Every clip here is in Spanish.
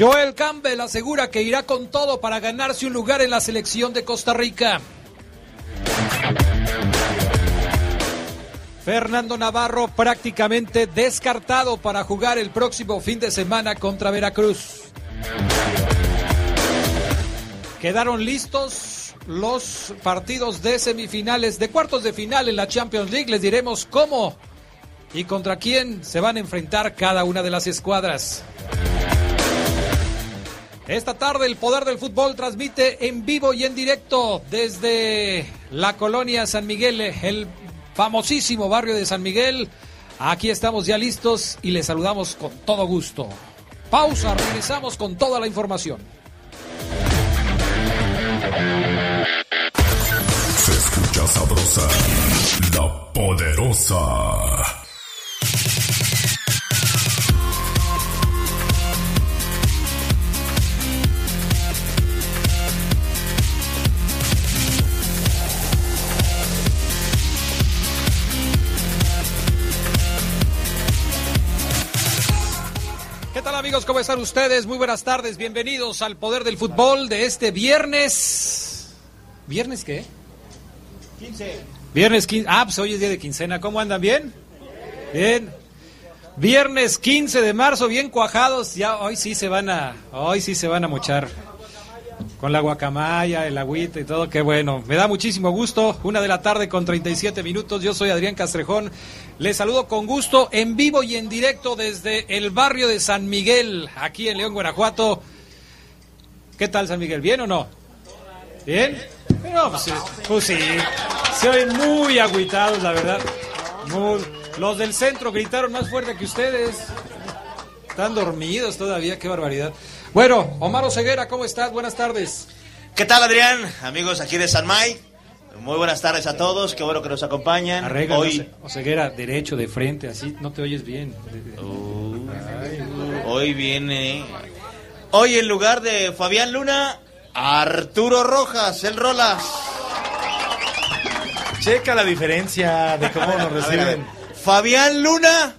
Joel Campbell asegura que irá con todo para ganarse un lugar en la selección de Costa Rica. Fernando Navarro prácticamente descartado para jugar el próximo fin de semana contra Veracruz. Quedaron listos los partidos de semifinales, de cuartos de final en la Champions League. Les diremos cómo y contra quién se van a enfrentar cada una de las escuadras. Esta tarde el Poder del Fútbol transmite en vivo y en directo desde la colonia San Miguel, el famosísimo barrio de San Miguel. Aquí estamos ya listos y les saludamos con todo gusto. Pausa, regresamos con toda la información. Se escucha sabrosa, la poderosa. Amigos? ¿Cómo están ustedes? Muy buenas tardes. Bienvenidos al Poder del Fútbol de este viernes. ¿Viernes qué? 15. Viernes 15. Ah, pues hoy es día de quincena. ¿Cómo andan? ¿Bien? Bien. Viernes 15 de marzo, bien cuajados. Ya hoy sí se van a, hoy sí se van a mochar. Con la guacamaya, el agüita y todo, qué bueno. Me da muchísimo gusto. Una de la tarde con 37 minutos. Yo soy Adrián Castrejón. Les saludo con gusto en vivo y en directo desde el barrio de San Miguel, aquí en León, Guanajuato. ¿Qué tal, San Miguel? ¿Bien o no? ¿Bien? No, pues, sí, pues sí. Se oyen muy agüitados, la verdad. Muy- Los del centro gritaron más fuerte que ustedes. Están dormidos todavía, qué barbaridad. Bueno, Omar Oseguera, ¿cómo estás? Buenas tardes. ¿Qué tal, Adrián? Amigos aquí de San May. Muy buenas tardes a todos. Qué bueno que nos acompañan. Arregla, hoy, Oseguera, derecho, de frente, así no te oyes bien. hoy viene. Hoy, en lugar de Fabián Luna, Arturo Rojas, el Rolas. Checa la diferencia de cómo nos A ver, a ver. reciben. Fabián Luna,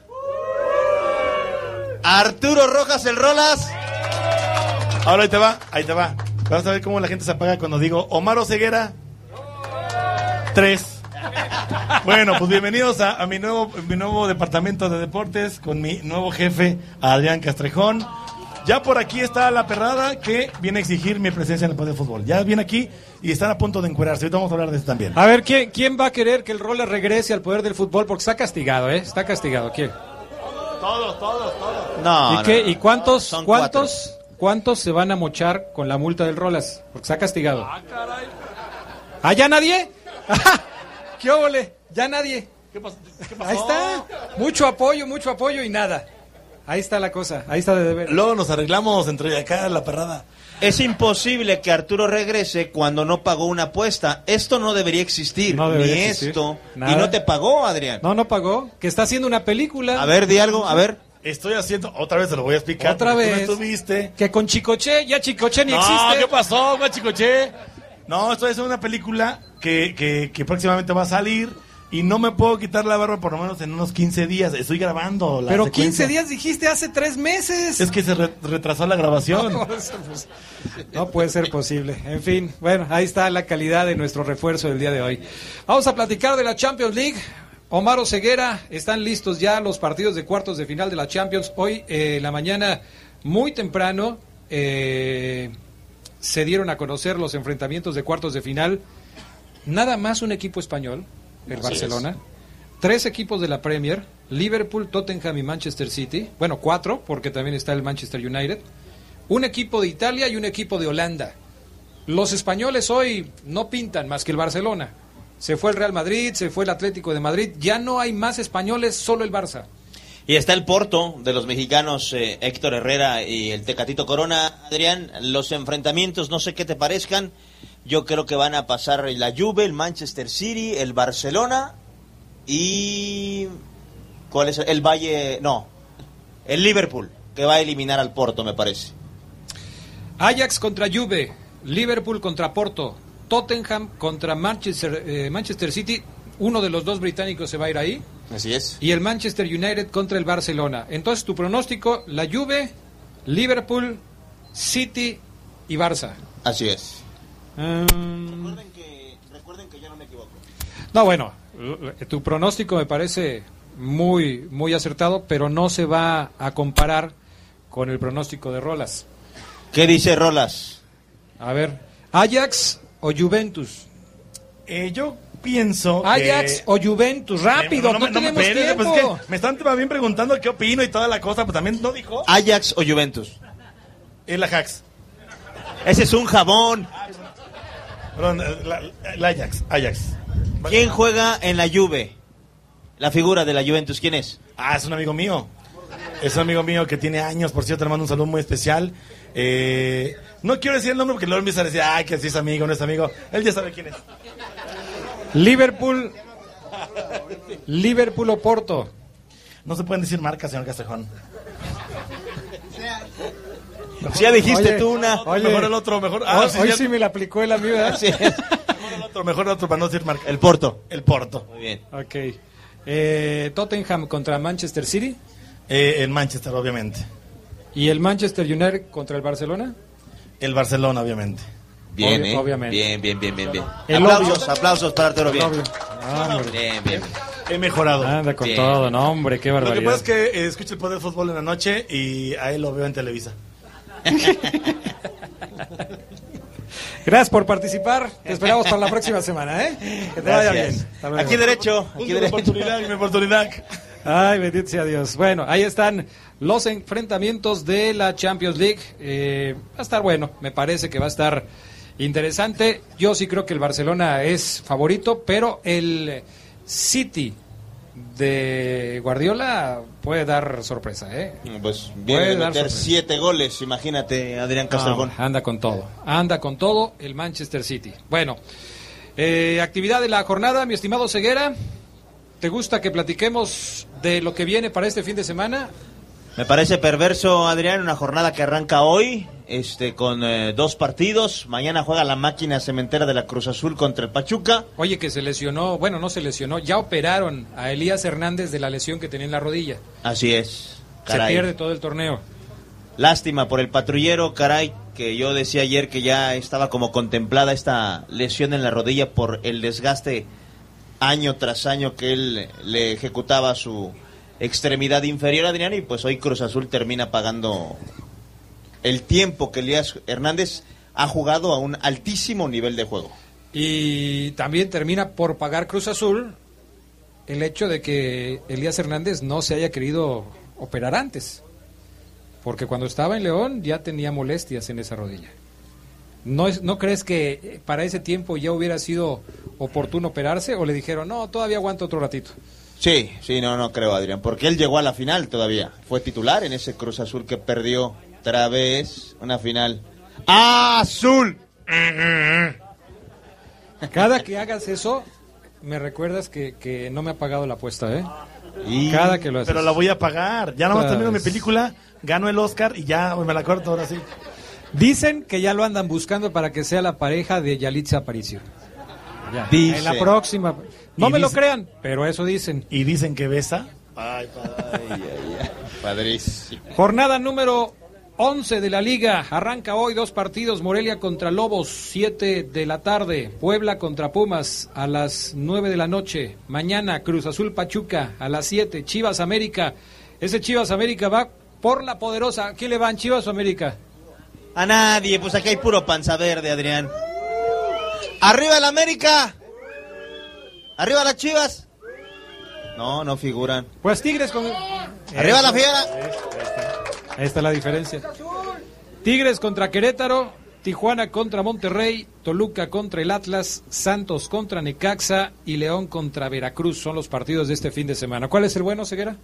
Arturo Rojas, el Rolas. Ahora ahí te va, ahí te va. Vamos a ver cómo la gente se apaga cuando digo Omar Ceguera. Tres. Bueno, pues bienvenidos a, a mi nuevo mi nuevo departamento de deportes con mi nuevo jefe, Adrián Castrejón. Ya por aquí está la perrada que viene a exigir mi presencia en el poder de fútbol. Ya viene aquí y están a punto de encuerarse. Ahorita vamos a hablar de eso también. A ver, ¿quién, ¿quién va a querer que el Roller regrese al poder del fútbol? Porque está castigado, ¿eh? Está castigado. ¿Quién? Todos, todos, todos. No, ¿Y, no, qué. ¿Y cuántos, Son cuántos, cuántos se van a mochar con la multa del Rolas? Porque está castigado. ¿Ah, ya nadie? ¿Qué óvole? Ya nadie. ¿Qué pasó? ¿Qué pasó? Ahí está. Mucho apoyo, mucho apoyo y nada. Ahí está la cosa. Ahí está de deber. Luego nos arreglamos entre acá la perrada. Es imposible que Arturo regrese cuando no pagó una apuesta. Esto no debería existir. No debería ni existir. esto. Nada. Y no te pagó, Adrián. No, no pagó. Que está haciendo una película. A ver, di algo, a ver. Estoy haciendo, otra vez se lo voy a explicar. Otra tú vez. no estuviste. Que con Chicoche, ya Chicoche ni no, existe. ¿qué pasó, guachicoche? No, estoy haciendo una película que, que, que próximamente va a salir y no me puedo quitar la barba por lo menos en unos 15 días. Estoy grabando la Pero secuencia. 15 días dijiste hace tres meses. Es que se re- retrasó la grabación. No, pues, no puede ser posible. En fin, bueno, ahí está la calidad de nuestro refuerzo del día de hoy. Vamos a platicar de la Champions League. Omar Ceguera, están listos ya los partidos de cuartos de final de la Champions. Hoy, eh, en la mañana, muy temprano, eh, se dieron a conocer los enfrentamientos de cuartos de final. Nada más un equipo español, el Barcelona. Tres equipos de la Premier, Liverpool, Tottenham y Manchester City. Bueno, cuatro, porque también está el Manchester United. Un equipo de Italia y un equipo de Holanda. Los españoles hoy no pintan más que el Barcelona. Se fue el Real Madrid, se fue el Atlético de Madrid. Ya no hay más españoles, solo el Barça. Y está el Porto de los mexicanos eh, Héctor Herrera y el Tecatito Corona. Adrián, los enfrentamientos, no sé qué te parezcan. Yo creo que van a pasar la Juve, el Manchester City, el Barcelona y... ¿Cuál es? El Valle... No, el Liverpool, que va a eliminar al Porto, me parece. Ajax contra Juve, Liverpool contra Porto, Tottenham contra Manchester, eh, Manchester City. Uno de los dos británicos se va a ir ahí. Así es. Y el Manchester United contra el Barcelona. Entonces, tu pronóstico, la Juve, Liverpool, City y Barça. Así es. Recuerden que, recuerden que yo no me equivoco. no, bueno, l- tu pronóstico me parece muy, muy acertado, pero no se va a comparar con el pronóstico de Rolas. ¿Qué dice Rolas? A ver, Ajax o Juventus. Eh, yo pienso. Ajax que- o Juventus, rápido, no, me- me- tenemos espérate, tiempo. pues es que me están bien preguntando qué opino y toda la cosa, pero también no dijo. ¿Ajax o Juventus? El Ajax. Ese es un jabón. Perdón, eh, la- el Ajax. Ajax. ¿Quién juega en la Juve? La figura de la Juventus, ¿quién es? Ah, es un amigo mío. Es un amigo mío que tiene años, por cierto, le mando un saludo muy especial. Eh, no quiero decir el nombre porque luego empieza a decir, ay, que si es amigo, no es amigo. Él ya sabe quién es. Liverpool, Liverpool o Porto. No se pueden decir marcas, señor Castejón. Si ya dijiste Oye, tú una. oye. Mejor el otro, mejor. Ah, hoy sí, hoy ya- sí me la aplicó el amigo, ¿verdad? Sí. Mejor el otro, mejor el otro, para no decir marca. El Porto. El Porto. Muy bien. Ok. Eh, Tottenham contra Manchester City Eh, el Manchester, obviamente. y el Manchester United contra el Barcelona. El Barcelona, obviamente. Bien, Obvio- ¿eh? obviamente. Bien, bien, bien, bien, bien. El aplausos, obvio. aplausos para Arturo. Bien. Ah. Bien, bien. He mejorado. Anda con Bien. todo, no, hombre, qué Lo que barbaridad. pasa es que eh, escucho el poder de fútbol en la noche y a él lo veo en Televisa. Gracias por participar. Te esperamos para la próxima semana, ¿eh? Que te vaya bien. Aquí derecho. Aquí de derecho. oportunidad, mi oportunidad. Ay, bendito sea Dios. Bueno, ahí están los enfrentamientos de la Champions League. Eh, va a estar bueno, me parece que va a estar interesante. Yo sí creo que el Barcelona es favorito, pero el City de Guardiola puede dar sorpresa, ¿eh? Pues viene Puede de meter siete goles, imagínate, Adrián Castrejón. No, anda con todo, anda con todo el Manchester City. Bueno, eh, actividad de la jornada, mi estimado Ceguera. ¿Te gusta que platiquemos de lo que viene para este fin de semana? Me parece perverso, Adrián, una jornada que arranca hoy, este, con eh, dos partidos. Mañana juega la máquina cementera de la Cruz Azul contra el Pachuca. Oye, que se lesionó, bueno, no se lesionó, ya operaron a Elías Hernández de la lesión que tenía en la rodilla. Así es. Se pierde todo el torneo. Lástima por el patrullero, caray, que yo decía ayer que ya estaba como contemplada esta lesión en la rodilla por el desgaste año tras año que él le ejecutaba su extremidad inferior, Adrián, y pues hoy Cruz Azul termina pagando el tiempo que Elías Hernández ha jugado a un altísimo nivel de juego. Y también termina por pagar Cruz Azul el hecho de que Elías Hernández no se haya querido operar antes. Porque cuando estaba en León ya tenía molestias en esa rodilla. ¿No, es, ¿No crees que eh, para ese tiempo ya hubiera sido oportuno operarse o le dijeron, no, todavía aguanta otro ratito? Sí, sí, no, no creo, Adrián, porque él llegó a la final todavía. Fue titular en ese Cruz Azul que perdió otra vez una final. ¡Azul! Cada que hagas eso, me recuerdas que, que no me ha pagado la apuesta, ¿eh? Y- Cada que lo haces. Pero la voy a pagar. Ya nomás termino mi película, gano el Oscar y ya me la corto ahora sí. Dicen que ya lo andan buscando para que sea la pareja de Yalitza Aparicio. Ya. Dicen. En la próxima. No Y me lo crean, pero eso dicen. Y dicen que besa. Ay, Padrísimo. Jornada número 11 de la liga. Arranca hoy dos partidos. Morelia contra Lobos, 7 de la tarde. Puebla contra Pumas a las 9 de la noche. Mañana Cruz Azul Pachuca a las 7. Chivas América. Ese Chivas América va por la poderosa. ¿A quién le van Chivas o América? A nadie, pues aquí hay puro panza verde, Adrián. ¡Arriba el América! ¡Arriba las chivas! No, no figuran. Pues Tigres con... ¡Arriba la fiera! Ahí está la diferencia. Tigres contra Querétaro. Tijuana contra Monterrey, Toluca contra el Atlas, Santos contra Necaxa y León contra Veracruz. Son los partidos de este fin de semana. ¿Cuál es el bueno, Ceguera?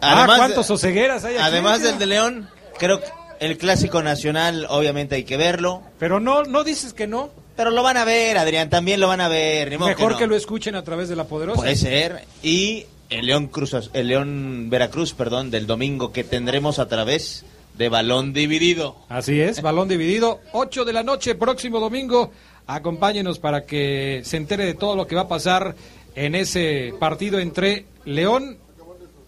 ah, ¿cuántos Osegueras hay aquí? Además del de León, creo que el clásico nacional, obviamente hay que verlo. Pero no, no dices que no. Pero lo van a ver, Adrián, también lo van a ver. Mejor que, lo escuchen a través de la poderosa. Puede ser. Y el León Cruz, el León Veracruz, perdón, del domingo que tendremos a través de balón dividido. Así es, balón dividido, 8 de la noche, próximo domingo. Acompáñenos para que se entere de todo lo que va a pasar en ese partido entre León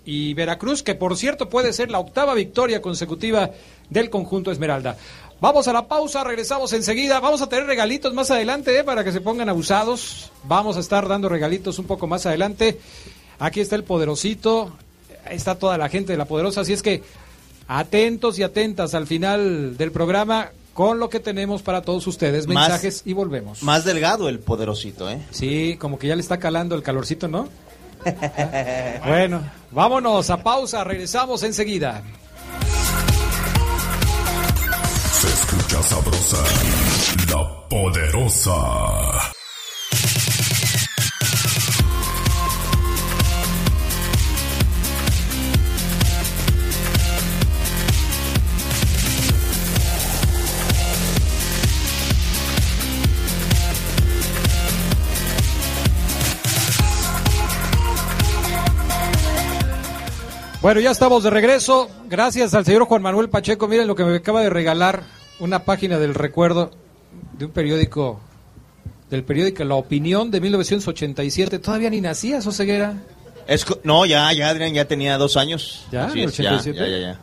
y Veracruz, que por cierto puede ser la octava victoria consecutiva del conjunto Esmeralda. Vamos a la pausa, regresamos enseguida. Vamos a tener regalitos más adelante eh, para que se pongan abusados. Vamos a estar dando regalitos un poco más adelante. Aquí está el poderosito, está toda la gente de la poderosa, así es que atentos y atentas al final del programa con lo que tenemos para todos ustedes, mensajes y volvemos. Más delgado el poderosito, ¿eh? Sí, como que ya le está calando el calorcito, ¿no? bueno, vámonos a pausa, regresamos enseguida. Se escucha sabrosa, la poderosa. Bueno, ya estamos de regreso. Gracias al señor Juan Manuel Pacheco. Miren lo que me acaba de regalar una página del recuerdo de un periódico, del periódico La Opinión de 1987. Todavía ni nacías, Oseguera. Es, no, ya, ya, Adrián, ya tenía dos años. ¿Ya? 87? Ya, ya, ya,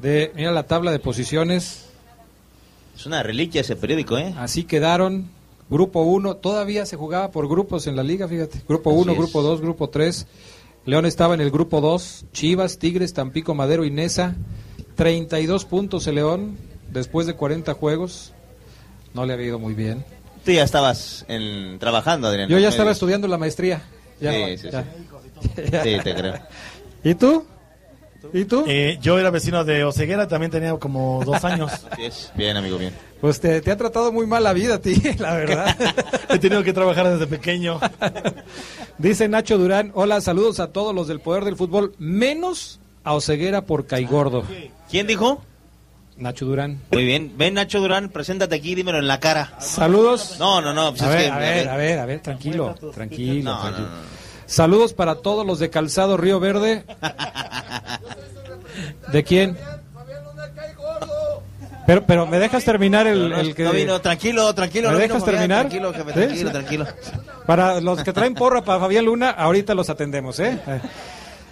De, mira la tabla de posiciones. Es una reliquia ese periódico, ¿eh? Así quedaron. Grupo 1, todavía se jugaba por grupos en la liga, fíjate. Grupo 1, Grupo 2, Grupo 3. León estaba en el grupo 2, Chivas, Tigres, Tampico, Madero y Nesa. 32 puntos el León después de 40 juegos. No le había ido muy bien. Tú ya estabas trabajando, Adrián. Yo ya estaba estudiando la maestría. sí, sí, sí. sí, te creo. ¿Y tú? ¿Y tú? Eh, yo era vecino de Oceguera, también tenía como dos años. Bien, amigo, bien. Pues te, ha tratado muy mal la vida a ti, la verdad. He tenido que trabajar desde pequeño. Dice Nacho Durán, hola, saludos a todos los del Poder del Fútbol, menos a Oceguera por Caigordo. ¿Quién dijo? Nacho Durán. Muy bien. Ven, Nacho Durán, preséntate aquí, dímelo en la cara. Saludos. No, no, no. Pues a, ver, a, ver, a, ver, a ver, tranquilo, tranquilo. tranquilo. Saludos para todos los de Calzado Río Verde. ¿De quién? Pero, pero me dejas terminar el, que... No vino, tranquilo, tranquilo. ¿Me dejas terminar? Tranquilo, jefe, tranquilo, tranquilo. Para los que traen porra para Fabián Luna, ahorita los atendemos, ¿eh?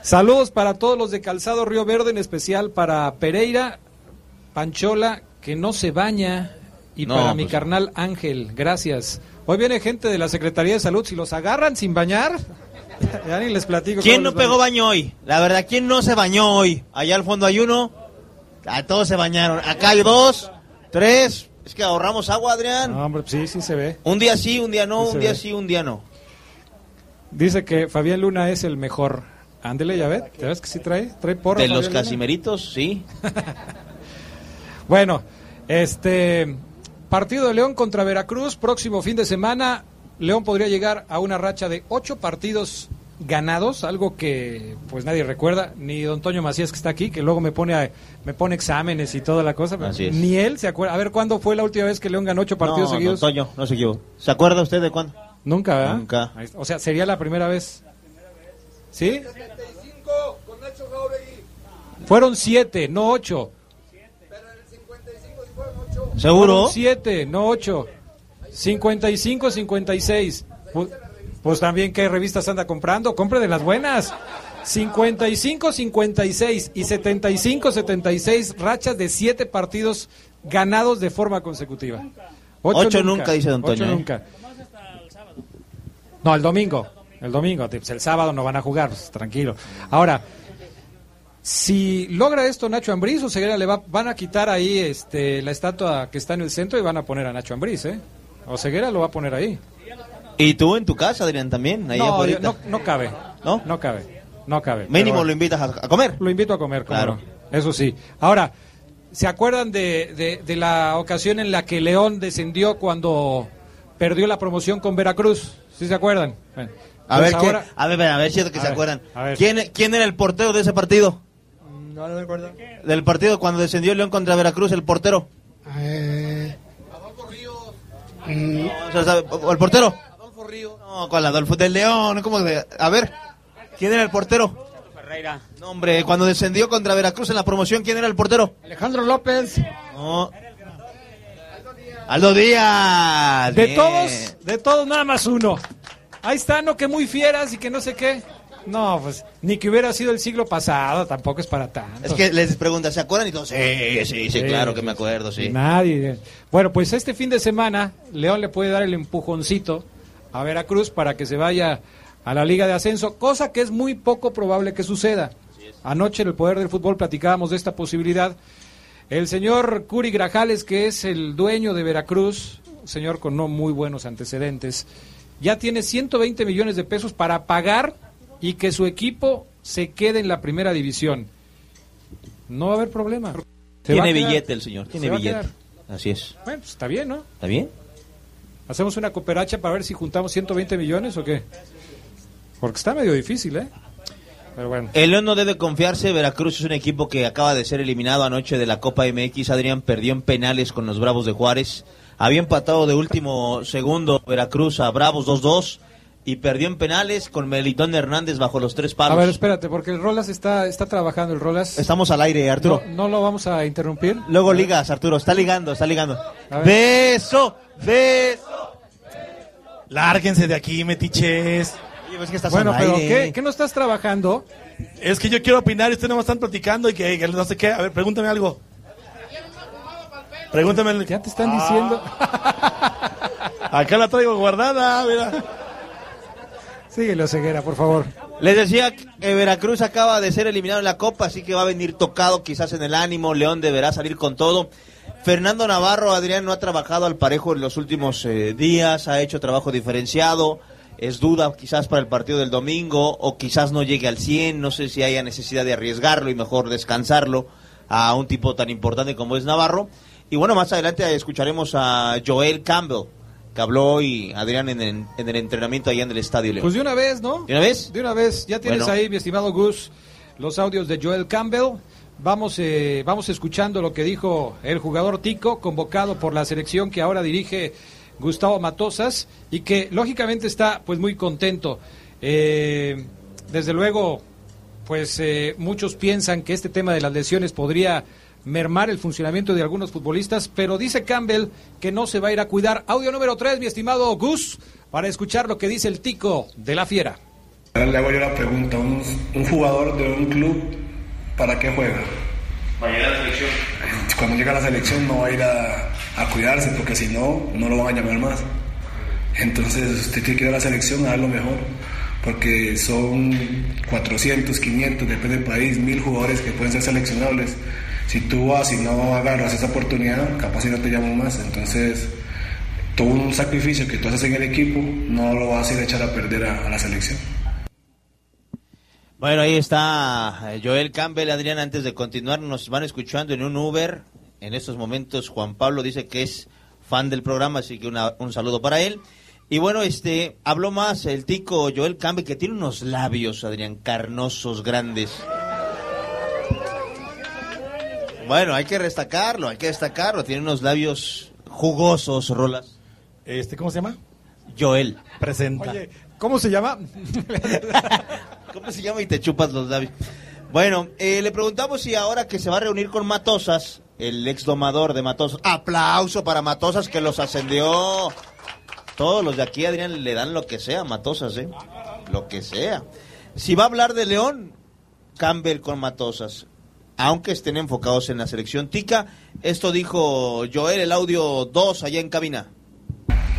Saludos para todos los de Calzado Río Verde, en especial para Pereira, Panchola, que no se baña, y para mi pues. carnal Ángel, gracias. Hoy viene gente de la Secretaría de Salud, si los agarran sin bañar, ya ni les platico. ¿Quién no pegó baño hoy? La verdad, ¿quién no se bañó hoy? Allá al fondo hay uno. A todos se bañaron. Acá hay dos, tres. Es que ahorramos agua, Adrián. No, hombre, sí, sí se ve. Un día sí, un día no, un día sí, un día no. Dice que Fabián Luna es el mejor. Ándele, ya ves, ¿te ves que sí trae? ¿Trae porra? De los casimeritos, sí. bueno, este partido de León contra Veracruz, próximo fin de semana. León podría llegar a una racha de ocho partidos ganados, algo que pues nadie recuerda, ni don Toño Macías que está aquí, que luego me pone me pone exámenes y toda la cosa, ni él se acuerda. A ver, ¿cuándo fue la última vez que León ganó ocho partidos seguidos? Don Toño, no se equivocó. ¿Se acuerda usted de cuándo? Nunca, ¿verdad? Nunca. O sea, sería la primera vez. ¿Sí? Fueron siete, no ocho. Pero en el 55 fueron ocho. ¿Seguro? siete, no ocho. 55, 56. Pues también, ¿qué revistas anda comprando? Compre de las buenas. 55, 56 y 75, 76 rachas de 7 partidos ganados de forma consecutiva. 8 nunca, dice Don Toño. ¿eh? nunca. No, el domingo. El domingo. Pues el sábado no van a jugar, pues, tranquilo. Ahora, si logra esto Nacho Ambriz, o Ceguera le va, van a quitar ahí este, la estatua que está en el centro y van a poner a Nacho Ambriz, ¿eh? O Ceguera lo va a poner ahí. ¿Y tú en tu casa, Adrián, también? no, no, cabe. ¿No? No cabe. No cabe. Mínimo lo invitas a, comer. Lo invito a comer, claro. eso sí. Ahora, ¿Se acuerdan de, de, de la ocasión en la que León descendió cuando perdió la promoción con Veracruz? ¿Sí se acuerdan? Bueno, A pues ver, ¿qué- ahora- a ver, a ver, si es que A se ver, acuerdan. a ver. ¿Quién, ¿Quién era el portero de ese partido? No, no me acuerdo. Del partido cuando descendió León contra Veracruz, el portero. Eh, O sea, ¿sabe? ¿O el portero? Adolfo Río. No, ¿cuál Adolfo? Del León, ¿cómo de- A ver, ¿quién era el portero? Ferreira. No, hombre, cuando descendió contra Veracruz en la promoción, ¿quién era el portero? Alejandro López. No. Aldo Díaz. De Bien. todos, de todos nada más uno. Ahí está, no que muy fieras y que no sé qué. No, pues ni que hubiera sido el siglo pasado, tampoco es para tanto. Es que les pregunta, ¿se acuerdan? Y todos, sí, sí, sí, Sí, claro que me acuerdo, sí. Nadie. Bueno, pues este fin de semana León le puede dar el empujoncito a Veracruz para que se vaya a la Liga de Ascenso, cosa que es muy poco probable que suceda. Anoche en el Poder del Fútbol platicábamos de esta posibilidad. El señor Curi Grajales, que es el dueño de Veracruz, señor con no muy buenos antecedentes, ya tiene 120 millones de pesos para pagar y que su equipo se quede en la primera división. No va a haber problema. Se Tiene quedar. billete el señor, tiene Se billete. Así es. Bueno, pues está bien, ¿no? ¿Está bien? ¿Hacemos una cooperacha para ver si juntamos 120 millones o qué? Porque está medio difícil, ¿eh? Pero bueno. El León no debe confiarse. Veracruz es un equipo que acaba de ser eliminado anoche de la Copa MX. Adrián perdió en penales con los Bravos de Juárez. Había empatado de último segundo Veracruz a Bravos 2-2 y perdió en penales con Melitón Hernández bajo los tres A palos. ver, espérate, porque el Rolas está, está trabajando. El Rolas. Estamos al aire, Arturo. No, no lo vamos a interrumpir. Luego ligas, Arturo. Está ligando, está ligando. A. Beso, beso. Lárguense de aquí, metiches. Oye, pues que estás Bueno, pero aire. ¿qué, ¿qué no estás trabajando? Es que yo quiero opinar y ustedes no están platicando y que, que no sé qué. A ver, pregúntame algo. Pregúntame. Ya te están Ah, diciendo. Acá la traigo guardada, mira. Síguelo, Ceguera, por favor. Les decía que Veracruz acaba de ser eliminado en la Copa, así que va a venir tocado quizás en el ánimo. León deberá salir con todo. Fernando Navarro, Adrián, no ha trabajado al parejo en los últimos eh, días, ha hecho trabajo diferenciado. Es duda quizás para el partido del domingo o quizás no llegue al 100. No sé si haya necesidad de arriesgarlo y mejor descansarlo a un tipo tan importante como es Navarro. Y bueno, más adelante escucharemos a Joel Campbell, que habló hoy, Adrián, en el, en el entrenamiento allá en el Estadio León. Pues de una vez, ¿no? ¿De una vez? De una vez. Ya tienes Bueno. ahí, mi estimado Gus, los audios de Joel Campbell. Vamos, eh, vamos escuchando lo que dijo el jugador Tico, convocado por la selección que ahora dirige Gustavo Matosas y que lógicamente está pues muy contento. Eh, desde luego, pues eh, muchos piensan que este tema de las lesiones podría mermar el funcionamiento de algunos futbolistas, pero dice Campbell que no se va a ir a cuidar. Audio número 3, mi estimado Gus, para escuchar lo que dice el Tico de la Fiera. Ahora le hago yo la pregunta, un, un jugador de un club, ¿para qué juega? Va a llegar a la selección. Cuando llega a la selección no va a ir a, a cuidarse porque si no, no lo van a llamar más. Entonces usted tiene que ir a la selección a dar lo mejor, porque son 400, 500, depende del país, mil jugadores que pueden ser seleccionables. Si tú vas y no agarras esa oportunidad, capaz si no te llaman más. Entonces, todo un sacrificio que tú haces en el equipo no lo vas a ir a echar a perder a- a la selección. Bueno, ahí está eh, Joel Campbell, Adrián, antes de continuar, nos van escuchando en un Uber. En estos momentos Juan Pablo dice que es fan del programa, así que una- un saludo para él. Y bueno, este, habló más el tico Joel Campbell, que tiene unos labios, Adrián, carnosos, grandes. Bueno, hay que destacarlo, hay que destacarlo. Tiene unos labios jugosos, Rolas. Este, ¿Cómo se llama? Joel. Presenta. Oye, ¿cómo se llama? ¿Cómo se llama y te chupas los labios? Bueno, eh, le preguntamos si ahora que se va a reunir con Matosas, el ex domador de Matosas, aplauso para Matosas que los ascendió. Todos los de aquí, Adrián, le dan lo que sea a Matosas, ¿eh? Lo que sea. Si va a hablar de León, Campbell con Matosas. Aunque estén enfocados en la selección tica, esto dijo Joel, el audio 2 allá en cabina.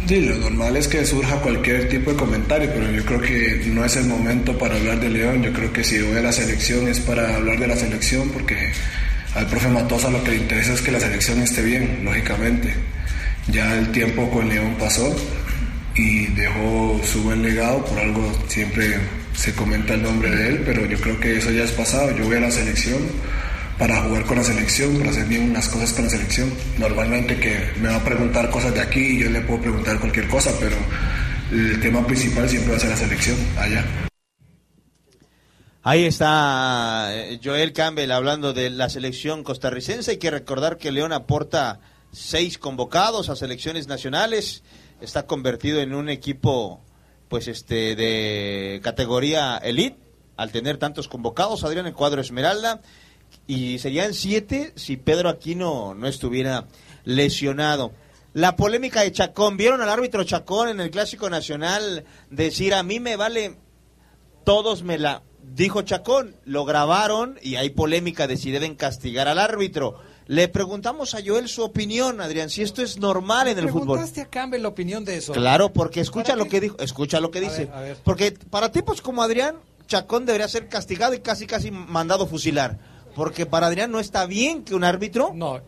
Sí, lo normal es que surja cualquier tipo de comentario, pero yo creo que no es el momento para hablar de León. Yo creo que si voy a la selección es para hablar de la selección, porque al profe Matosa lo que le interesa es que la selección esté bien, lógicamente. Ya el tiempo con León pasó y dejó su buen legado, por algo siempre se comenta el nombre de él, pero yo creo que eso ya es pasado. Yo voy a la selección para jugar con la selección, para hacer bien las cosas con la selección. Normalmente que me va a preguntar cosas de aquí y yo le puedo preguntar cualquier cosa, pero el tema principal siempre va a ser la selección allá. Ahí está eh, Joel Campbell hablando de la selección costarricense. Hay que recordar que León aporta seis convocados a selecciones nacionales. Está convertido en un equipo, pues, este, de categoría elite al tener tantos convocados. Adrián el cuadro Esmeralda y serían siete si Pedro Aquino no estuviera lesionado. La polémica de Chacón, ¿vieron al árbitro Chacón en el Clásico Nacional decir a mí me vale, todos me la... Dijo Chacón, lo grabaron y hay polémica de si deben castigar al árbitro. Le preguntamos a Joel su opinión, Adrián, si esto es normal en el fútbol. ¿Preguntaste a Campbell la opinión de eso? Claro, porque escucha ¿Para lo qué? que dijo, escucha lo que A dice. ver, a ver. Porque para tipos como Adrián, Chacón debería ser castigado y casi casi mandado fusilar. Porque para Adrián no está bien que un árbitro No,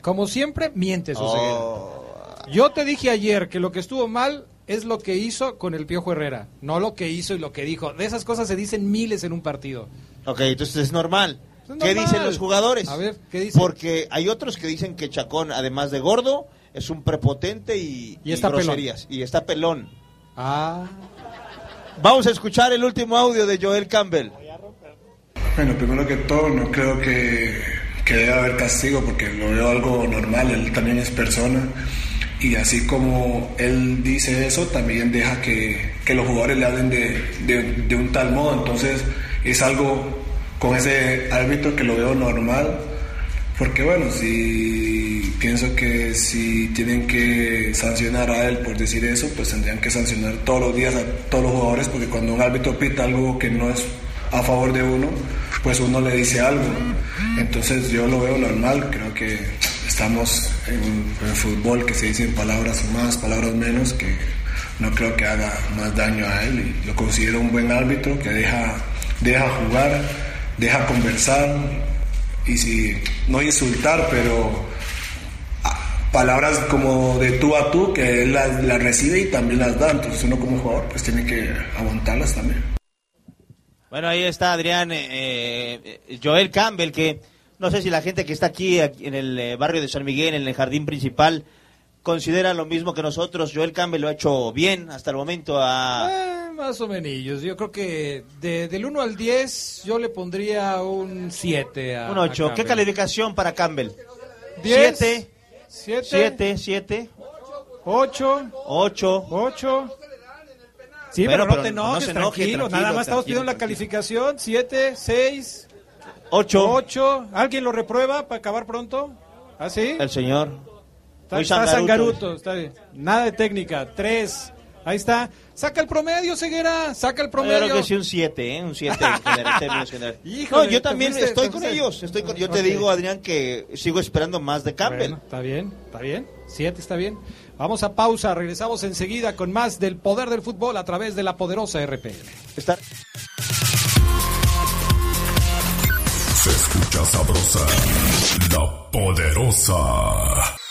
como siempre, mientes. Oh. Yo te dije ayer que lo que estuvo mal es lo que hizo con el Piojo Herrera, no lo que hizo y lo que dijo. De esas cosas se dicen miles en un partido. Ok, entonces es normal. Es ¿Qué dicen los jugadores? A ver, ¿qué dicen? Porque hay otros que dicen que Chacón, además de gordo, es un prepotente y, Y está pelón. groserías. Y está pelón. Ah, Vamos a escuchar el último audio de Joel Campbell. Bueno, primero que todo, no creo que, que debe haber castigo porque lo veo algo normal, él también es persona. Y así como él dice eso, también deja que, que los jugadores le hablen de, de- de un tal modo, entonces es algo con ese árbitro que lo veo normal, porque bueno, si pienso que si tienen que sancionar a él por decir eso, pues tendrían que sancionar todos los días a todos los jugadores, porque cuando un árbitro pita algo que no es a favor de uno, pues uno le dice algo. Entonces yo lo veo normal, creo que estamos en, en fútbol que se dicen palabras más, palabras menos, que no creo que haga más daño a él lo considero un buen árbitro que deja, deja jugar, deja conversar y si no insultar, pero ah, palabras como de tú a tú que él las, las recibe y también las da, entonces uno como jugador pues tiene que aguantarlas también. Bueno, ahí está Adrián, eh, eh, Joel Campbell, que no sé si la gente que está aquí, aquí en el eh, barrio de San Miguel, en el jardín principal, considera lo mismo que nosotros. Joel Campbell lo ha hecho bien hasta el momento. A... eh, más o menos. Yo creo que de- del 1 al 10 yo le pondría un 7 a Un 8. a ¿Qué calificación para Campbell? 10, 7, 7, 7, 7, 8, 8. 8. Sí, Bueno, pero, no pero te no enojes, enoje, tranquilo, tranquilo, Nada más estamos pidiendo la calificación. 7, 6, 8. 8. ¿Alguien lo reprueba para acabar pronto? ¿Ah, sí? El señor. Está, está sangaruto. está bien. Nada de técnica. 3. Ahí está. Saca el promedio, Ceguera. Saca el Yo promedio. creo que sí un 7, ¿eh? Un 7 en general, en términos generales. Híjole, no, yo también fuiste, estoy con ellos. Estoy con- yo te digo, Adrián, que sigo esperando más de Campbell. Bueno, está bien, está bien. Siete está bien. Vamos a pausa. Regresamos enseguida con más del poder del fútbol a través de la poderosa RPL. Se escucha sabrosa, la poderosa.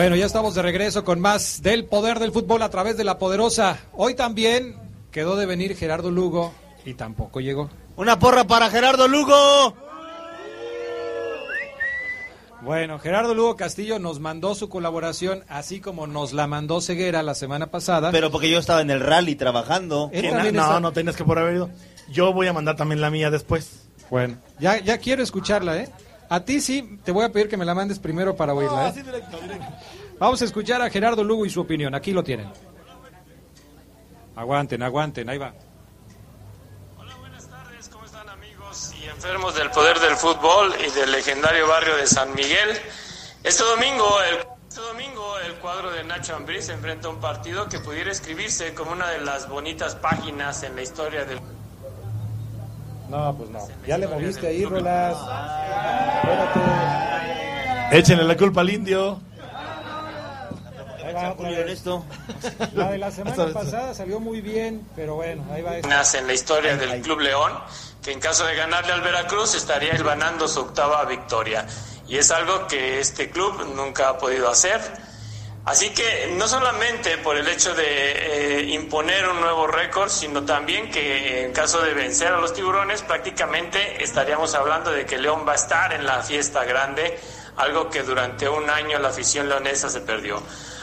Bueno, ya estamos de regreso con más del poder del fútbol a través de la poderosa. Hoy también quedó de venir Gerardo Lugo y tampoco llegó. Una porra para Gerardo Lugo. Bueno, Gerardo Lugo Castillo nos mandó su colaboración, así como nos la mandó Ceguera la semana pasada. Pero porque yo estaba en el rally trabajando. Él también no, está- no tienes que por haber ido. Yo voy a mandar también la mía después. Bueno, ya, ya quiero escucharla, ¿eh? A ti sí, te voy a pedir que me la mandes primero para oírla. ¿eh? Así directo, directo. Vamos a escuchar a Gerardo Lugo y su opinión. Aquí lo tienen. Aguanten, aguanten, ahí va. Hola, buenas tardes, ¿cómo están amigos y enfermos del poder del fútbol y del legendario barrio de San Miguel? Este domingo, el, este domingo el cuadro de Nacho Ambriz enfrenta un partido que pudiera escribirse como una de las bonitas páginas en la historia del No, pues no. Ya le moviste ahí, Rolas. Espérate. Échenle la culpa al indio. Ahí va otra vez. esto. La de la semana pasada salió muy bien, pero bueno, ahí va. esta. Nace en la historia del Club León, que en caso de ganarle al Veracruz estaría hilvanando su octava victoria. Y es algo que este club nunca ha podido hacer. Así que no solamente por el hecho de eh, imponer un nuevo récord, sino también que en caso de vencer a los tiburones, prácticamente estaríamos hablando de que León va a estar en la fiesta grande, algo que durante un año la afición leonesa se perdió.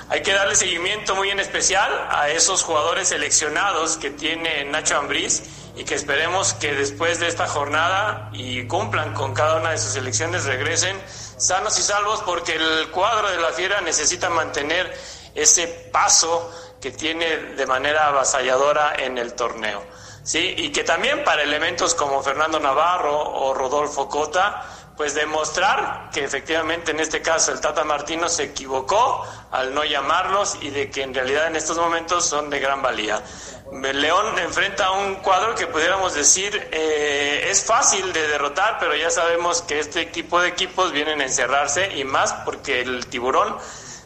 Hay que darle seguimiento muy en especial a esos jugadores seleccionados que tiene Nacho Ambriz y que esperemos que después de esta jornada y cumplan con cada una de sus selecciones regresen sanos y salvos porque el cuadro de la Fiera necesita mantener ese paso que tiene de manera avasalladora en el torneo. ¿sí? Y que también para elementos como Fernando Navarro o Rodolfo Cota, pues demostrar que efectivamente en este caso el Tata Martino se equivocó al no llamarlos y de que en realidad en estos momentos son de gran valía. León enfrenta un cuadro que pudiéramos decir eh, es fácil de derrotar, pero ya sabemos que este tipo de equipos vienen a encerrarse y más porque el tiburón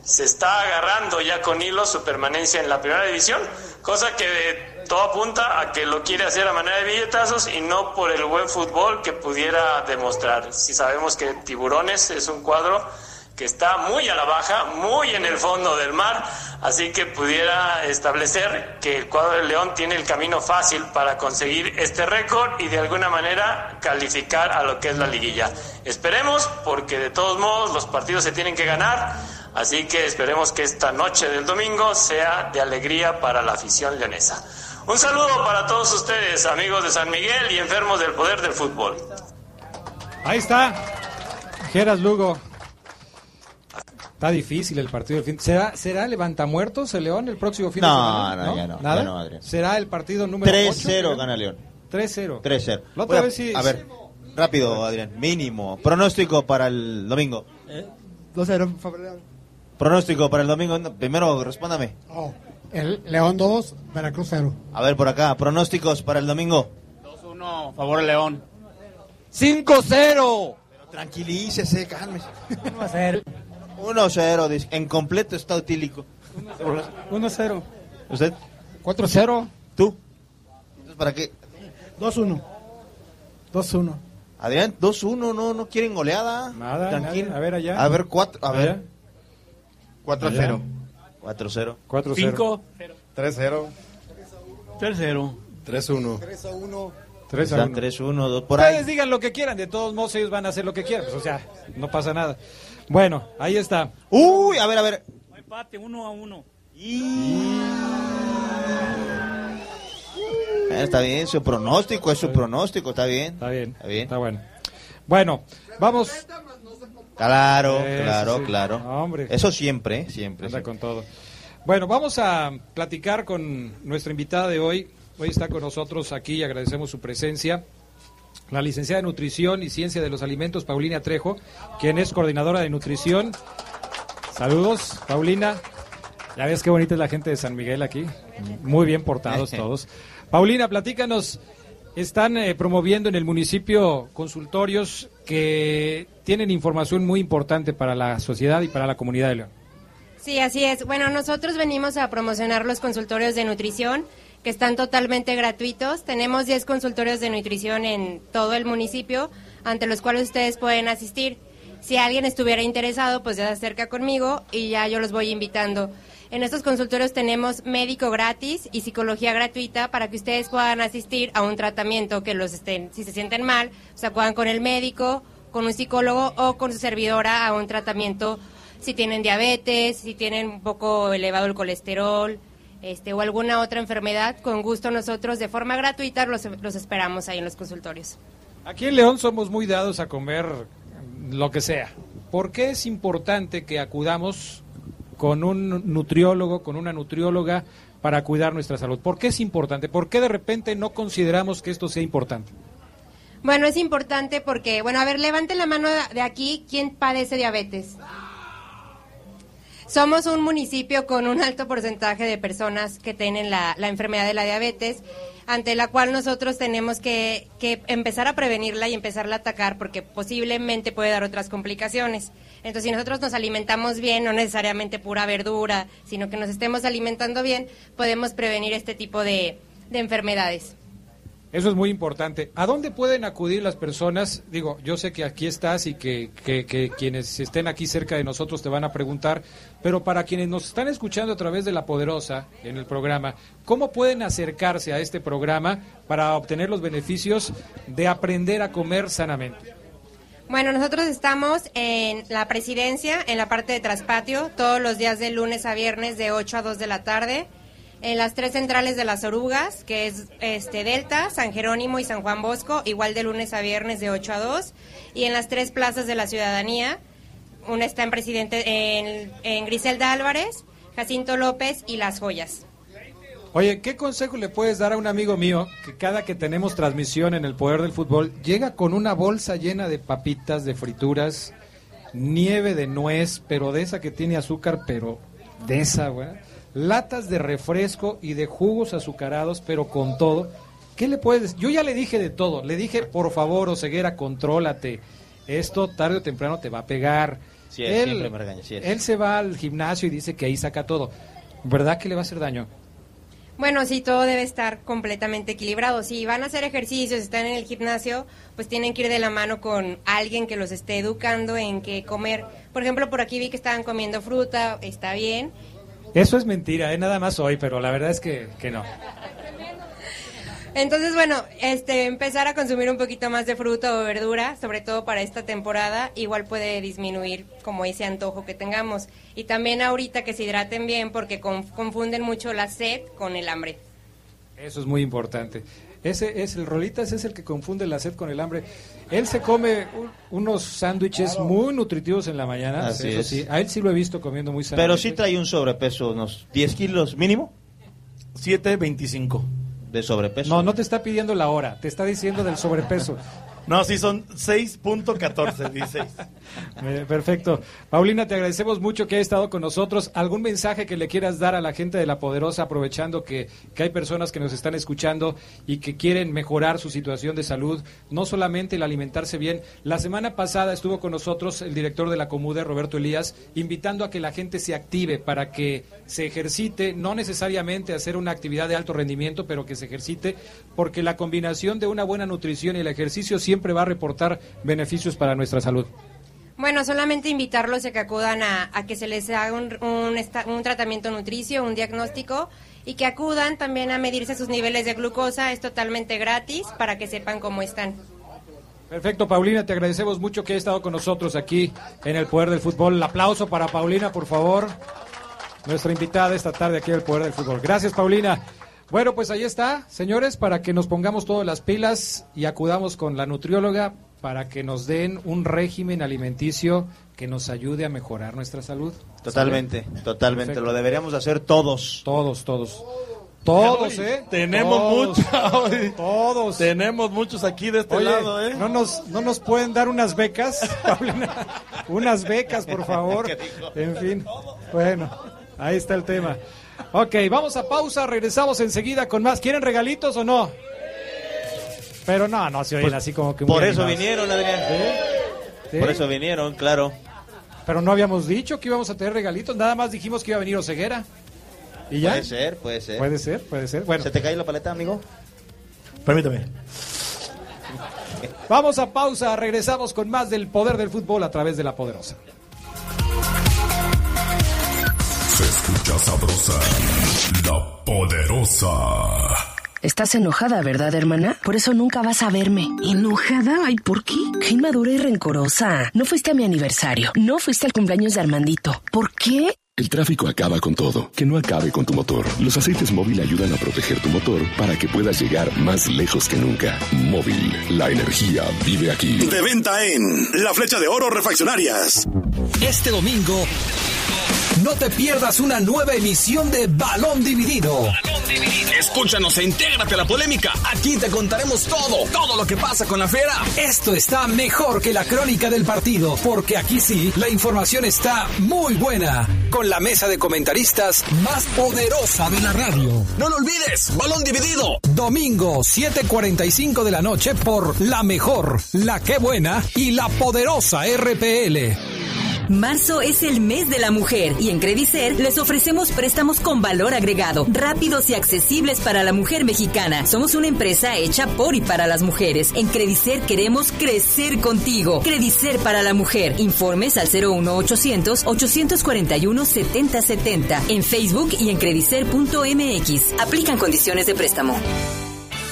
se está agarrando ya con hilo su permanencia en la primera división, cosa que todo apunta a que lo quiere hacer a manera de billetazos y no por el buen fútbol que pudiera demostrar. Si sabemos que Tiburones es un cuadro que está muy a la baja, muy en el fondo del mar, así que pudiera establecer que el cuadro de León tiene el camino fácil para conseguir este récord y de alguna manera calificar a lo que es la liguilla. Esperemos, porque de todos modos los partidos se tienen que ganar, así que esperemos que esta noche del domingo sea de alegría para la afición leonesa. Un saludo para todos ustedes, amigos de San Miguel y enfermos del poder del fútbol. Ahí está. Geras Lugo. Está difícil el partido del fin. ¿Será, ¿Será levantamuertos el León el próximo fin No, de semana? no, ya no, ¿Nada? ya no, Adrián. ¿Será el partido número 3-0 8? gana León. 3-0. 3-0. La Voy otra a- vez sí. A ver, rápido, Adrián. Mínimo. Pronóstico para el domingo. 2-0 favor León. Pronóstico para el domingo. No, Primero, respóndame. Oh, el León 2, Veracruz 0. A ver, por acá. Pronósticos para el domingo. 2-1, favor León. 5-0. Tranquilícese, cálmese. 1-0. 1-0, dice, en completo estado etílico. 1-0. ¿Usted? 4-0. ¿Tú? Entonces, ¿Para qué? 2-1. 2-1. Adrián, 2-1, no, no quieren goleada. Nada, Tranquilo. nada. A ver allá. A ver, 4, a Allá. ver. 4-0. 4-0. 4-0. 5. 3-0. 3-0. 3-1. 3 a Están 1. 3-1, dos por Ustedes ahí. digan lo que quieran, de todos modos ellos van a hacer lo que quieran, pues, o sea, no pasa nada. Bueno, ahí está. Uy, a ver, a ver. Empate 1 a 1. Eh, Está bien, su pronóstico es su pronóstico, está bien. Está bien, Está bien. está bueno. Bueno, vamos. Claro, claro, sí. claro. No, hombre. Eso siempre, siempre. Anda siempre. con todo. Bueno, vamos a platicar con nuestra invitada de hoy. Hoy está con nosotros aquí y agradecemos su presencia. La licenciada de Nutrición y Ciencia de los Alimentos, Paulina Trejo, quien es coordinadora de nutrición. Saludos, Paulina. Ya ves qué bonita es la gente de San Miguel aquí. Muy bien portados todos. Paulina, platícanos. Están eh, promoviendo en el municipio consultorios que tienen información muy importante para la sociedad y para la comunidad de León. Sí, así es. Bueno, nosotros venimos a promocionar los consultorios de nutrición que están totalmente gratuitos. Tenemos 10 consultorios de nutrición en todo el municipio, ante los cuales ustedes pueden asistir. Si alguien estuviera interesado, pues ya se acerca conmigo y ya yo los voy invitando. En estos consultorios tenemos médico gratis y psicología gratuita para que ustedes puedan asistir a un tratamiento que los estén, si se sienten mal, o sea, puedan con el médico, con un psicólogo o con su servidora a un tratamiento si tienen diabetes, si tienen un poco elevado el colesterol, este, o alguna otra enfermedad, con gusto nosotros de forma gratuita los, los esperamos ahí en los consultorios. Aquí en León somos muy dados a comer lo que sea. ¿Por qué es importante que acudamos con un nutriólogo, con una nutrióloga para cuidar nuestra salud? ¿Por qué es importante? ¿Por qué de repente no consideramos que esto sea importante? Bueno, es importante porque, bueno, a ver, levante la mano de aquí, ¿quién padece diabetes? Somos un municipio con un alto porcentaje de personas que tienen la, la enfermedad de la diabetes, ante la cual nosotros tenemos que, que empezar a prevenirla y empezarla a atacar porque posiblemente puede dar otras complicaciones. Entonces, si nosotros nos alimentamos bien, no necesariamente pura verdura, sino que nos estemos alimentando bien, podemos prevenir este tipo de, de enfermedades. Eso es muy importante. ¿A dónde pueden acudir las personas? Digo, yo sé que aquí estás y que, que, que, quienes estén aquí cerca de nosotros te van a preguntar, pero para quienes nos están escuchando a través de La Poderosa en el programa, ¿cómo pueden acercarse a este programa para obtener los beneficios de aprender a comer sanamente? Bueno, nosotros estamos en la presidencia, en la parte de traspatio, todos los días de lunes a viernes de 8 a 2 de la tarde en las tres centrales de las orugas, que es este Delta, San Jerónimo y San Juan Bosco, igual de lunes a viernes de 8 a 2, y en las tres plazas de la ciudadanía, una está en Presidente en, en Griselda Álvarez, Jacinto López y Las Joyas. Oye, ¿qué consejo le puedes dar a un amigo mío que cada que tenemos transmisión en el Poder del Fútbol llega con una bolsa llena de papitas, de frituras, nieve de nuez, pero de esa que tiene azúcar, pero de esa, güey? latas de refresco y de jugos azucarados, pero con todo. ¿Qué le puedes Yo ya le dije de todo. Le dije, por favor, Oseguera, contrólate. Esto tarde o temprano te va a pegar. Sí, él, siempre me regaña, sí, él se va al gimnasio y dice que ahí saca todo. ¿Verdad que le va a hacer daño? Bueno, sí, todo debe estar completamente equilibrado. Si van a hacer ejercicios, están en el gimnasio, pues tienen que ir de la mano con alguien que los esté educando en qué comer. Por ejemplo, por aquí vi que estaban comiendo fruta, está bien, eso es mentira, ¿eh? nada más hoy, pero la verdad es que, que no. Entonces, bueno, este, empezar a consumir un poquito más de fruta o verdura, sobre todo para esta temporada, igual puede disminuir como ese antojo que tengamos. Y también ahorita que se hidraten bien porque confunden mucho la sed con el hambre. Eso es muy importante. Ese es el Rolitas, es el que confunde la sed con el hambre. Él se come unos sándwiches muy nutritivos en la mañana. eso sí. A él sí lo he visto comiendo muy sano. Pero sí trae un sobrepeso, unos 10 kilos mínimo. 7.25. ¿De sobrepeso? No, no te está pidiendo la hora, te está diciendo del sobrepeso. No, sí, son 6.14, 16. Perfecto. Paulina, te agradecemos mucho que hayas estado con nosotros. ¿Algún mensaje que le quieras dar a la gente de La Poderosa, aprovechando que, que hay personas que nos están escuchando y que quieren mejorar su situación de salud, no solamente el alimentarse bien? La semana pasada estuvo con nosotros el director de la Comude, Roberto Elías, invitando a que la gente se active para que se ejercite, no necesariamente hacer una actividad de alto rendimiento, pero que se ejercite, porque la combinación de una buena nutrición y el ejercicio siempre va a reportar beneficios para nuestra salud. Bueno, solamente invitarlos a que acudan a, que se les haga un, un, tratamiento nutricio, un diagnóstico y que acudan también a medirse sus niveles de glucosa. Es totalmente gratis para que sepan cómo están. Perfecto, Paulina, te agradecemos mucho que hayas estado con nosotros aquí en el Poder del Fútbol. El aplauso para Paulina, por favor. Nuestra invitada esta tarde aquí en el Poder del Fútbol. Gracias, Paulina. Bueno, pues ahí está, señores, para que nos pongamos todas las pilas y acudamos con la nutrióloga para que nos den un régimen alimenticio que nos ayude a mejorar nuestra salud. Totalmente, totalmente. Lo deberíamos hacer todos. Todos, todos. Todos, ¿eh? Tenemos muchos. Todos. Tenemos muchos aquí de este lado, ¿eh? ¿no nos, ¿No nos pueden dar unas becas, unas becas, por favor. En fin. Bueno, ahí está el tema. Ok, vamos a pausa, regresamos enseguida con más. ¿Quieren regalitos o no? Pero no, no se oyen pues, así como que... Por eso vinieron, Adrián. Por eso vinieron, claro. Pero no habíamos dicho que íbamos a tener regalitos, nada más dijimos que iba a venir Oseguera. ¿Y ya? Puede ser, puede ser. Puede ser, puede ser. Bueno. ¿Se te cae la paleta, amigo? Permítame. Vamos a pausa, regresamos con más del poder del fútbol a través de la poderosa. Escucha sabrosa, la poderosa. Estás enojada, ¿verdad, hermana? Por eso nunca vas a verme. ¿Enojada? Ay, ¿por qué? Qué inmadura y rencorosa. No fuiste a mi aniversario. No fuiste al cumpleaños de Armandito. ¿Por qué? El tráfico acaba con todo. Que no acabe con tu motor. Los aceites móvil ayudan a proteger tu motor para que puedas llegar más lejos que nunca. Móvil, la energía vive aquí. De venta en La Flecha de Oro Refaccionarias. Este domingo, no te pierdas una nueva emisión de Balón Dividido. Balón Escúchanos e intégrate a la polémica. Aquí te contaremos todo, todo lo que pasa con la fiera. Esto está mejor que la crónica del partido, porque aquí sí, la información está muy buena. Con la mesa de comentaristas más poderosa de la radio. No lo olvides, balón dividido. Domingo, 7:45 de la noche por La Mejor, La Qué Buena y La Poderosa RPL. Marzo es el mes de la mujer y en Credicer les ofrecemos préstamos con valor agregado, rápidos y accesibles para la mujer mexicana. Somos una empresa hecha por y para las mujeres. En Credicer queremos crecer contigo. Credicer para la mujer. Informes al 01800 841 7070 en Facebook y en credicer.mx. Aplican condiciones de préstamo.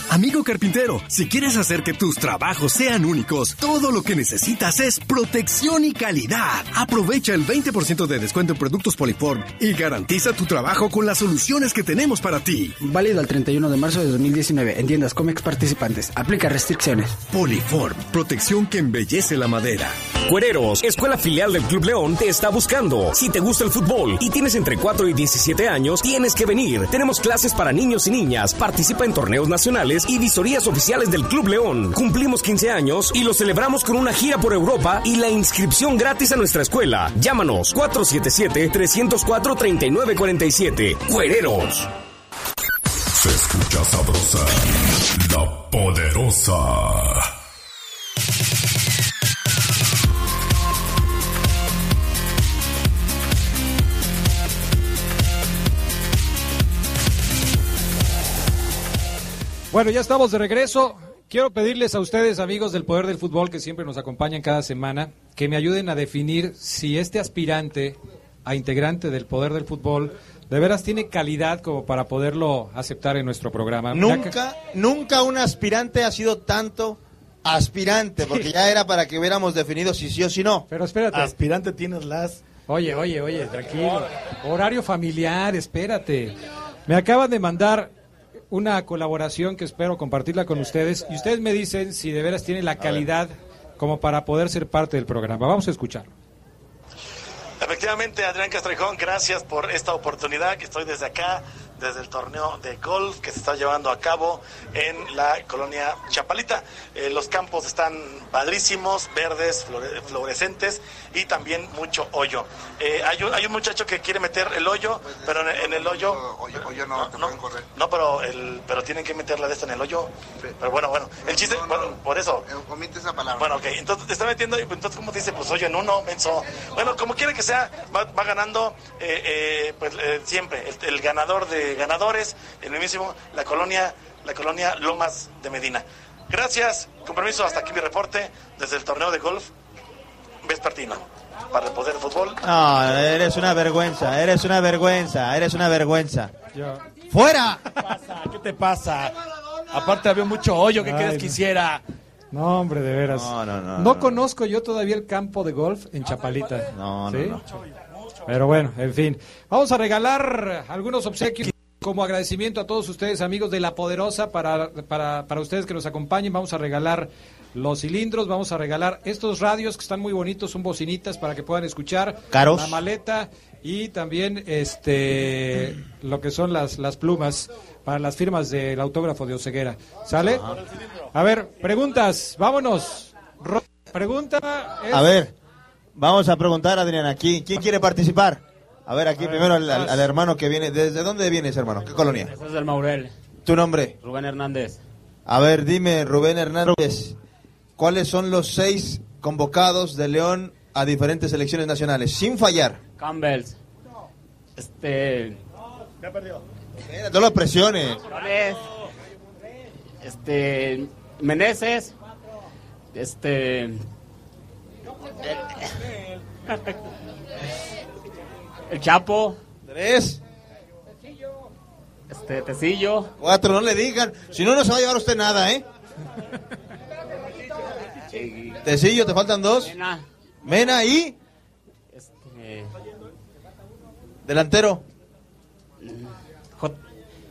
Amigo carpintero, si quieres hacer que tus trabajos sean únicos, todo lo que necesitas es protección y calidad. Aprovecha el 20% de descuento en productos Poliform y garantiza tu trabajo con las soluciones que tenemos para ti. Válido al 31 de marzo de 2019 en tiendas Comex participantes. Aplica restricciones. Poliform, protección que embellece la madera. Cuereros, escuela filial del Club León, te está buscando. Si te gusta el fútbol y tienes entre 4 y 17 años, tienes que venir. Tenemos clases para niños y niñas. Participa en torneos nacionales y visorías oficiales del Club León. Cumplimos 15 años y lo celebramos con una gira por Europa y la inscripción gratis a nuestra escuela. Llámanos 477-304-3947. Cuereros. Se escucha sabrosa, la poderosa. Bueno, ya estamos de regreso. Quiero pedirles a ustedes, amigos del Poder del Fútbol, que siempre nos acompañan cada semana, que me ayuden a definir si este aspirante a integrante del Poder del Fútbol de veras tiene calidad como para poderlo aceptar en nuestro programa. Nunca, nunca un aspirante ha sido tanto aspirante, porque ya era para que hubiéramos definido si sí o si no. Pero espérate. Aspirante tienes las... Oye, oye, oye, tranquilo. Horario familiar, espérate. Me acaban de mandar una colaboración que espero compartirla con ustedes y ustedes me dicen si de veras tiene la calidad como para poder ser parte del programa. Vamos a escucharlo. Efectivamente, Adrián Castrejón, gracias por esta oportunidad que estoy desde acá, desde el torneo de golf que se está llevando a cabo en la colonia Chapalita. Eh, los campos están padrísimos, verdes, flore- fluorescentes y también mucho hoyo. Eh, hay, un, hay un muchacho que quiere meter el hoyo, pero en, en el hoyo... no, no, no, pero, el, pero tienen que meter la de esta en el hoyo. Pero bueno, bueno, el chiste, bueno, por eso. Omite esa palabra. Bueno, ok, entonces te está metiendo, y entonces ¿cómo te dice? Pues oye, en uno, menso. Bueno, como quiera que sea, va, va ganando, eh, eh, pues eh, siempre, el, el ganador de ganadores, el mismísimo, la colonia, la colonia Lomas de Medina. Gracias, con permiso, hasta aquí mi reporte desde el torneo de golf vespertino para el poder del fútbol. No, eres una vergüenza, eres una vergüenza, eres una vergüenza. ¡Fuera! ¿Qué te pasa? Aparte había mucho hoyo, ¿qué Ay, quieres que hiciera? No, hombre, de veras. No, no, no, No no. conozco yo todavía el campo de golf en Chapalita. No, no, ¿Sí? no. Pero bueno, en fin. Vamos a regalar algunos obsequios como agradecimiento a todos ustedes, amigos de La Poderosa, para, para, para ustedes que nos acompañen. Vamos a regalar los cilindros, vamos a regalar estos radios que están muy bonitos, son bocinitas para que puedan escuchar. Caros. La maleta y también este lo que son las, las plumas para las firmas del autógrafo de Oceguera. ¿Sale? A ver, preguntas, vámonos. Ro- Pregunta es- A ver, vamos a preguntar, Adrián, aquí, ¿quién quiere participar? A ver, aquí primero al, al- al hermano que viene. ¿Desde dónde vienes, hermano? ¿Qué colonia? Ese es el Maurel. ¿Tu nombre? Rubén Hernández. A ver, dime, Rubén Hernández, ¿cuáles son los seis convocados de León a diferentes selecciones nacionales? Sin fallar. Campbells. Este. Mira, no lo presiones. Este. Meneses. Este. El, Chapo. Tres. Este. Tecillo. Cuatro, no le digan. Si no, no se va a llevar usted nada, ¿eh? Tecillo, te faltan dos. Mena. Mena y Este. delantero.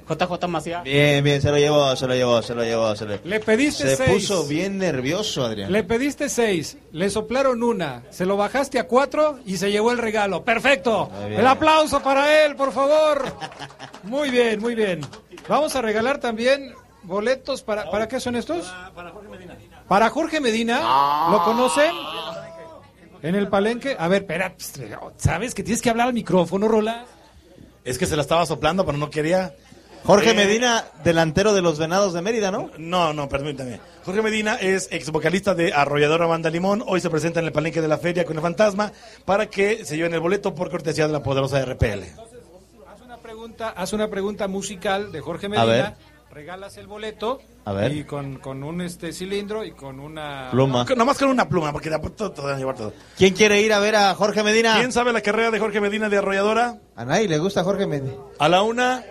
JJ Macías. Bien, bien, se lo llevó, se lo llevó, se lo llevó. Se, lo- Le pediste se seis. puso bien nervioso, Adrián. Le pediste seis, le soplaron una, se lo bajaste a cuatro y se llevó el regalo. ¡Perfecto! El aplauso para él, por favor. Muy bien, muy bien. Vamos a regalar también boletos para... ¿Para qué son estos? Para Jorge Medina. Para Jorge Medina. ¿Lo conocen? En el palenque. A ver, espera. pues, ¿Sabes que tienes que hablar al micrófono, Rola? Es que se la estaba soplando, pero no quería. Jorge Eh, Medina, delantero de los Venados de Mérida, ¿no? No, no, permítame. Jorge Medina es ex vocalista de Arrolladora Banda Limón. Hoy se presenta en el palenque de la feria con el fantasma para que se lleven el boleto por cortesía de la poderosa RPL. Haz una pregunta, haz una pregunta musical de Jorge A Medina. ver. Regalas el boleto. A ver. Y con, con un este cilindro y con una... Pluma. No, nomás con una pluma, porque a van a llevar todo. ¿Quién quiere ir a ver a Jorge Medina? ¿Quién sabe la carrera de Jorge Medina de Arrolladora? A nadie le gusta Jorge Medina. A la una.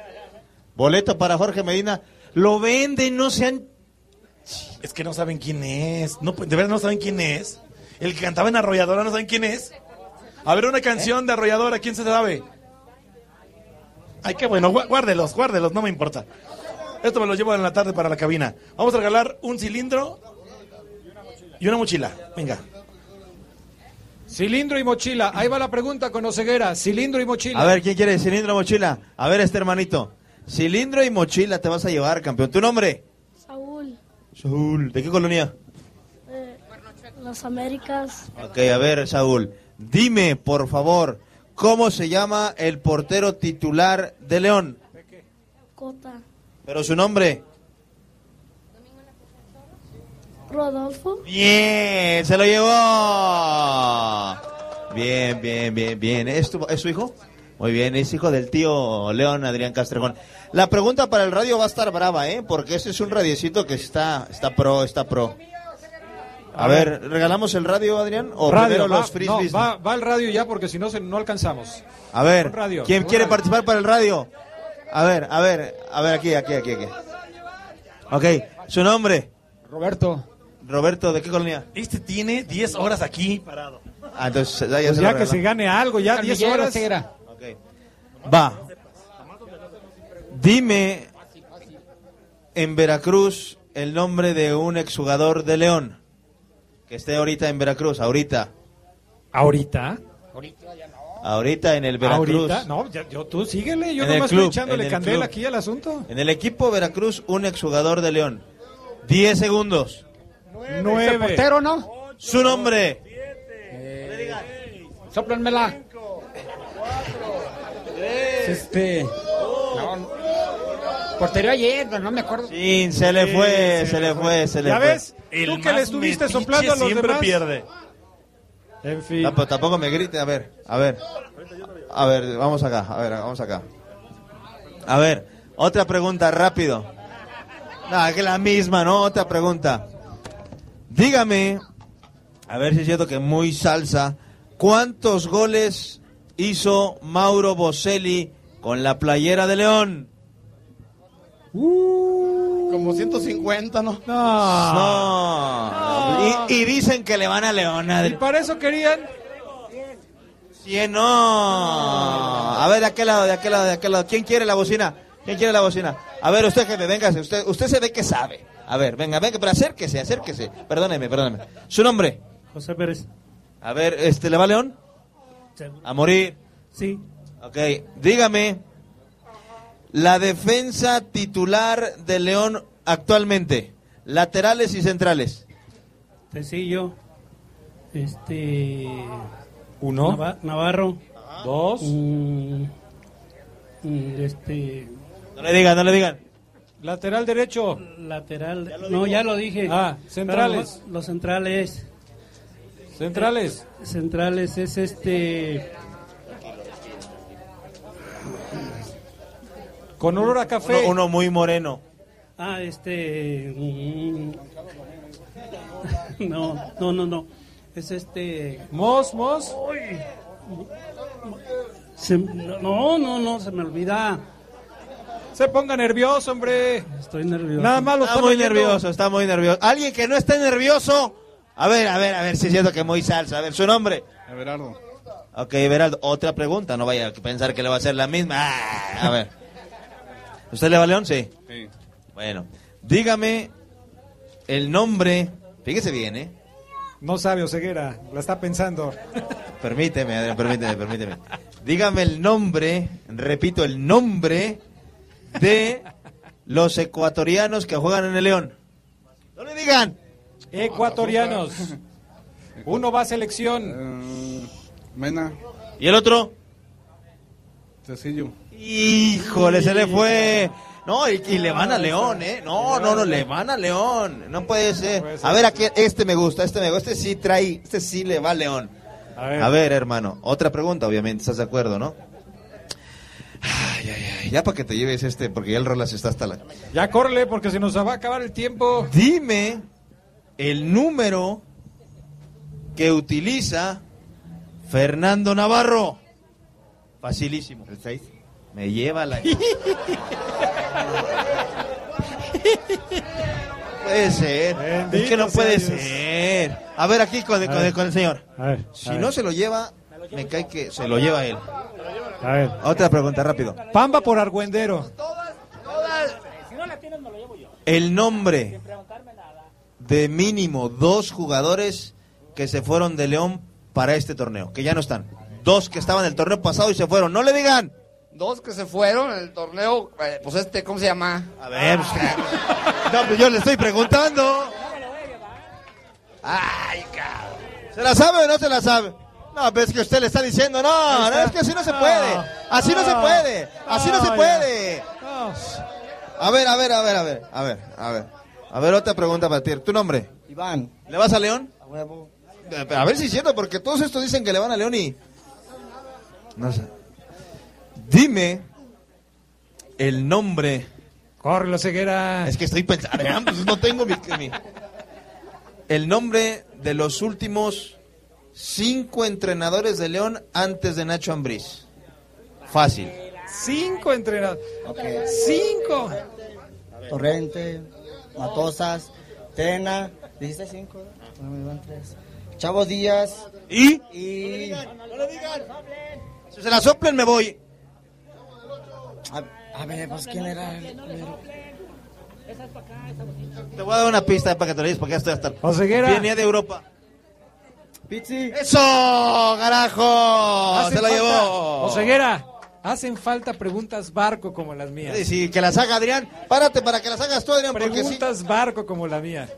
Boleto para Jorge Medina. Lo venden, no sean... Es que no saben quién es. No, de verdad no saben quién es. El que cantaba en Arrolladora no saben quién es. A ver, una canción de Arrolladora, ¿quién se sabe? Ay, qué bueno, guárdelos, guárdelos, no me importa. Esto me lo llevo en la tarde para la cabina. Vamos a regalar un cilindro y una mochila. Venga. Cilindro y mochila. Ahí va la pregunta con Oseguera. Cilindro y mochila. A ver, ¿quién quiere cilindro o mochila? A ver, este hermanito. Cilindro y mochila te vas a llevar, campeón. ¿Tu nombre? Saúl, Saúl. ¿De qué colonia? eh, las Américas, Ok, a ver, Saúl. Dime, por favor, ¿cómo se llama el portero titular de León? Cota, Pero su nombre. Rodolfo, Bien, se lo llevó. Bien, bien, bien, bien. ¿Es, tu- es su hijo? Muy bien, es hijo del tío León Adrián Castrejón. La pregunta para el radio va a estar brava, ¿eh? Porque ese es un radiecito que está, está pro, está pro. A, ver, ¿regalamos el radio, Adrián? ¿O radio, primero va, los frisbees? no, va, va el radio ya porque si no no alcanzamos. A ver, radio, ¿quién quiere radio. participar para el radio? A ver, a ver, a ver, aquí, aquí, aquí, aquí. Ok, su nombre. Roberto. Roberto, ¿de qué colonia? Este tiene 10 horas aquí parado. Ah, entonces ya, ya Pues se ya que se gane algo, ya 10 Miguel horas. Oseguera. Va. Dime en Veracruz el nombre de un exjugador de León que esté ahorita en Veracruz, ahorita. ¿Ahorita? Ahorita en el Veracruz. ¿Ahorita? No, ya- yo, tú síguele, yo nomás club, estoy echándole candela club. aquí al asunto. En el equipo Veracruz, un exjugador de León. 10 segundos. ¿Ese portero no? Su nombre. Sóplanmela. Este. No, no. Portero ayer, pero no me acuerdo. Sí, se le fue, se le fue, se le ¿Ya fue. ves? Tú que le estuviste soplando a los siempre demás. pierde. En fin. No, pero tampoco me grite, a ver, a ver. A ver, vamos acá, a ver, vamos acá. A ver, otra pregunta, rápido. No, que la misma, ¿no? Otra pregunta. Dígame, a ver si es cierto que muy salsa, ¿cuántos goles hizo Mauro Boselli con la playera de León? Como 150, ¿no? No. Y, y dicen que le van a León. Y Adri. para eso querían. Cien, no. A ver, de aquel lado, de aquel lado, de aquel lado. ¿Quién quiere la bocina? ¿Quién quiere la bocina? A ver, usted jefe, véngase. Usted, usted se ve que sabe. A ver, venga, venga, pero acérquese, acérquese. Perdóneme, perdóneme. ¿Su nombre? José Pérez. A ver, este, ¿le va León? A morir. Sí. Ok, dígame. La defensa titular de León actualmente. Laterales y centrales. Tecillo. Este. Uno. Nava- Navarro. Dos. Mm, mm, este. No le digan, no le digan. Lateral derecho. Lateral. no, ya lo dije. Ah, centrales. Los centrales. Centrales. Centrales es este. Con olor a café. Uno, uno muy moreno. Ah, este. mm, no, no, no, no. Es este. Mos, Mos. se- no, no, no, se me olvida. Se ponga nervioso, hombre. Estoy nervioso. Nada más lo Está muy nervioso, está muy nervioso. Alguien que no esté nervioso. A ver, a ver, a ver si es cierto que muy salsa. A ver, su nombre. Everardo. Ok, Beraldo, otra pregunta. No vaya a pensar que le va a hacer la misma. Ah, a ver. ¿Usted le va a León? Sí. Sí. Bueno, dígame el nombre. Fíjese bien, ¿eh? No sabe Oseguera, la está pensando. Permíteme, Adrián, permíteme, permíteme. Dígame el nombre, repito, el nombre de los ecuatorianos que juegan en el León. No le digan. Ecuatorianos. Uno va a selección. Mena. ¿Y el otro? Sencillo. Híjole, se le fue. No, y, y le van a León, ¿eh? No, no, no, le van a León. No puede ser. A ver, aquí, este me gusta, este me gusta. Este sí trae, este sí le va a León. A ver. hermano. Otra pregunta, obviamente, ¿estás de acuerdo, no? Ay, ay, ay. Ya para que te lleves este, porque ya el Rolas está hasta la... Ya córrele porque se nos va a acabar el tiempo. Dime el número que utiliza Fernando Navarro. Facilísimo. El 6. Me lleva la... puede ser. es que no puede ser. A ver, aquí con, con- con el señor. Si no se lo lleva, me cae que se lo lleva él. A ver. Otra pregunta, rápido. Pamba por Argüendero. El nombre de mínimo dos jugadores que se fueron de León para este torneo, que ya no están. Dos que estaban en el torneo pasado y se fueron. No le digan. Dos que se fueron en el torneo, eh, pues este, ¿cómo se llama? A ver, pues, No, pues yo le estoy preguntando. Ay, cabrón. ¿Se la sabe o no se la sabe? No, pero es que usted le está diciendo, no, no, es que así no se puede. Así no se puede. Así no se puede. A ver, a ver, a ver, a ver, a ver, a ver. A ver, otra pregunta para ti. ¿Tu nombre? Iván. ¿Le vas a León? A huevo. A ver si es cierto, porque todos estos dicen que le van a León y... No sé. Dime el nombre. Corre la ceguera. Es que estoy pensando, ah, pues no tengo mi, mi- El nombre de los últimos cinco entrenadores de León antes de Nacho Ambriz. Fácil. Cinco entrenadores. Cinco. Torrente, Matosas, Tena, dijiste cinco, no me van tres. Chavos Díaz. ¿Y? Y... Si se la soplen me voy. A, ver, pues quién era el? Te voy a dar una pista para que te lo digas porque ya estoy hasta... Oseguera. Venía de Europa. Pizzi. ¡Eso! ¡Carajo! Hacen ¡Se la falta- llevó! Oseguera, hacen falta preguntas barco como las mías. Sí, sí, que las haga Adrián. Párate para que las hagas tú, Adrián, sí. Preguntas barco como la mía.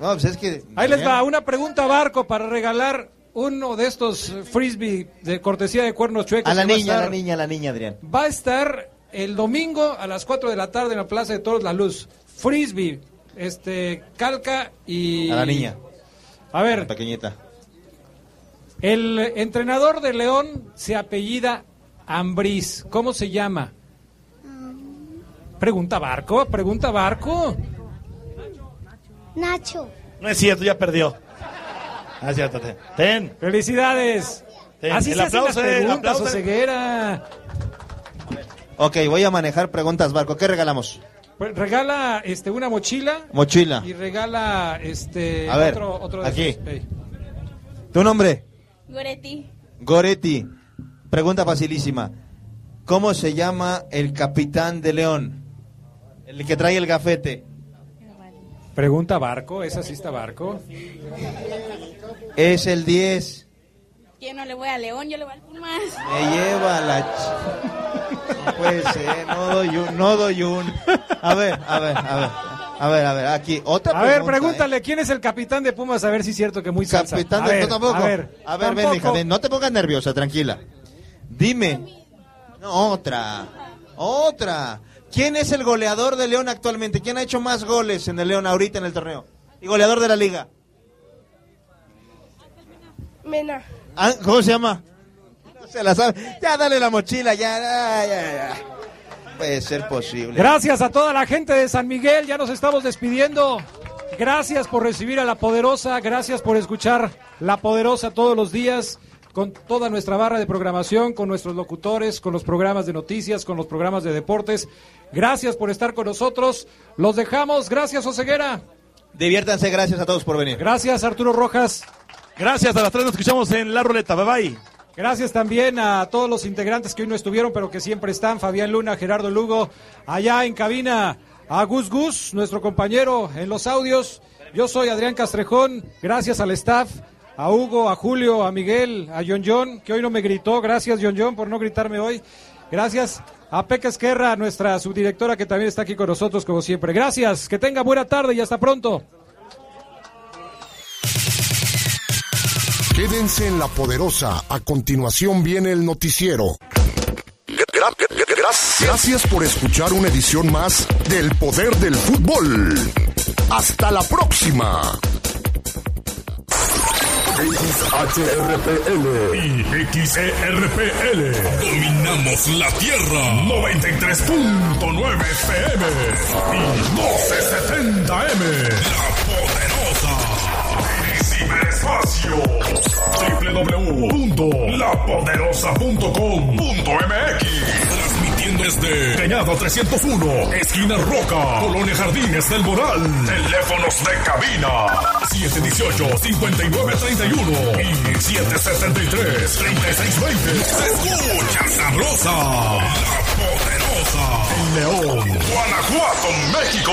No, pues es que... Ahí les va, una pregunta barco para regalar uno de estos frisbee de cortesía de cuernos chuecos. A la niña, a la niña, a la niña, Adrián. Va a estar el domingo a las 4 de la tarde en la Plaza de Toros La Luz. Frisbee, este, calca y... A la niña. A ver, La pequeñita. el entrenador de León se apellida Ambriz. ¿Cómo se llama? Pregunta Barco, pregunta Barco. Nacho. No es cierto, ya perdió. Ah, es cierto, ten. Ten. Felicidades. Ten. Así El se hacen las aplauso, eh, el preguntas, aplauso. Oseguera. Ok, voy a manejar preguntas, Barco. ¿Qué regalamos? Pues regala este una mochila Mochila. y regala este A ver, otro, otro de aquí. esos. ¿Tu nombre? Goretti. Goretti. Pregunta facilísima. ¿Cómo se llama el capitán de León? El que trae el gafete. Pregunta Barco, esa sí está Barco. Es el 10. Yo no le voy a León, yo le voy al Pumas. Me lleva la... ch- No puede ser, no doy un, no doy un. A ver, a ver, a ver. A ver, a ver, aquí, otra A ver, pregunta, ¿eh? pregúntale, ¿quién es el capitán de Pumas? A ver si es cierto que muy salsa. Capitán de... tampoco. A ver, a ver ven, hija, ven, no te pongas nerviosa, tranquila. Dime. No, otra. Otra. ¿Quién es el goleador de León actualmente? ¿Quién ha hecho más goles en el León ahorita en el torneo? Y goleador de la liga. Mena. Ah, ¿Cómo se llama? No se la sabe. Ya dale la mochila, ya, ya, ya. ya. Puede ser posible. Gracias a toda la gente de San Miguel, ya nos estamos despidiendo. Gracias por recibir a La Poderosa, gracias por escuchar La Poderosa todos los días, con toda nuestra barra de programación, con nuestros locutores, con los programas de noticias, con los programas de deportes. Gracias por estar con nosotros. Los dejamos. Gracias, Oseguera. Diviértanse, gracias a todos por venir. Gracias, Arturo Rojas. Gracias, a las tres nos escuchamos en La Ruleta. Bye bye. Gracias también a todos los integrantes que hoy no estuvieron, pero que siempre están. Fabián Luna, Gerardo Lugo, allá en cabina. A Gus Gus, nuestro compañero en los audios. Yo soy Adrián Castrejón. Gracias al staff, a Hugo, a Julio, a Miguel, a John John, que hoy no me gritó. Gracias, John John, por no gritarme hoy. Gracias a Peca Esquerra, nuestra subdirectora que también está aquí con nosotros como siempre. Gracias, que tenga buena tarde y hasta pronto. Quédense en la poderosa. A continuación viene el noticiero. Gra- gra- gra- Gracias por escuchar una edición más del Poder del Fútbol. Hasta la próxima. XHRPL y XERPL. Dominamos la Tierra. 93.9 FM y 1270M. La Poderosa. Y ciberespacio. www.lapoderosa.com.mx Transmitiendo desde Cañada 301, esquina Roca, Colonia Jardines del Moral. Teléfonos de cabina 718-5931 y 773-3620. Se escucha sabrosa, la poderosa. León, Guanajuato, México.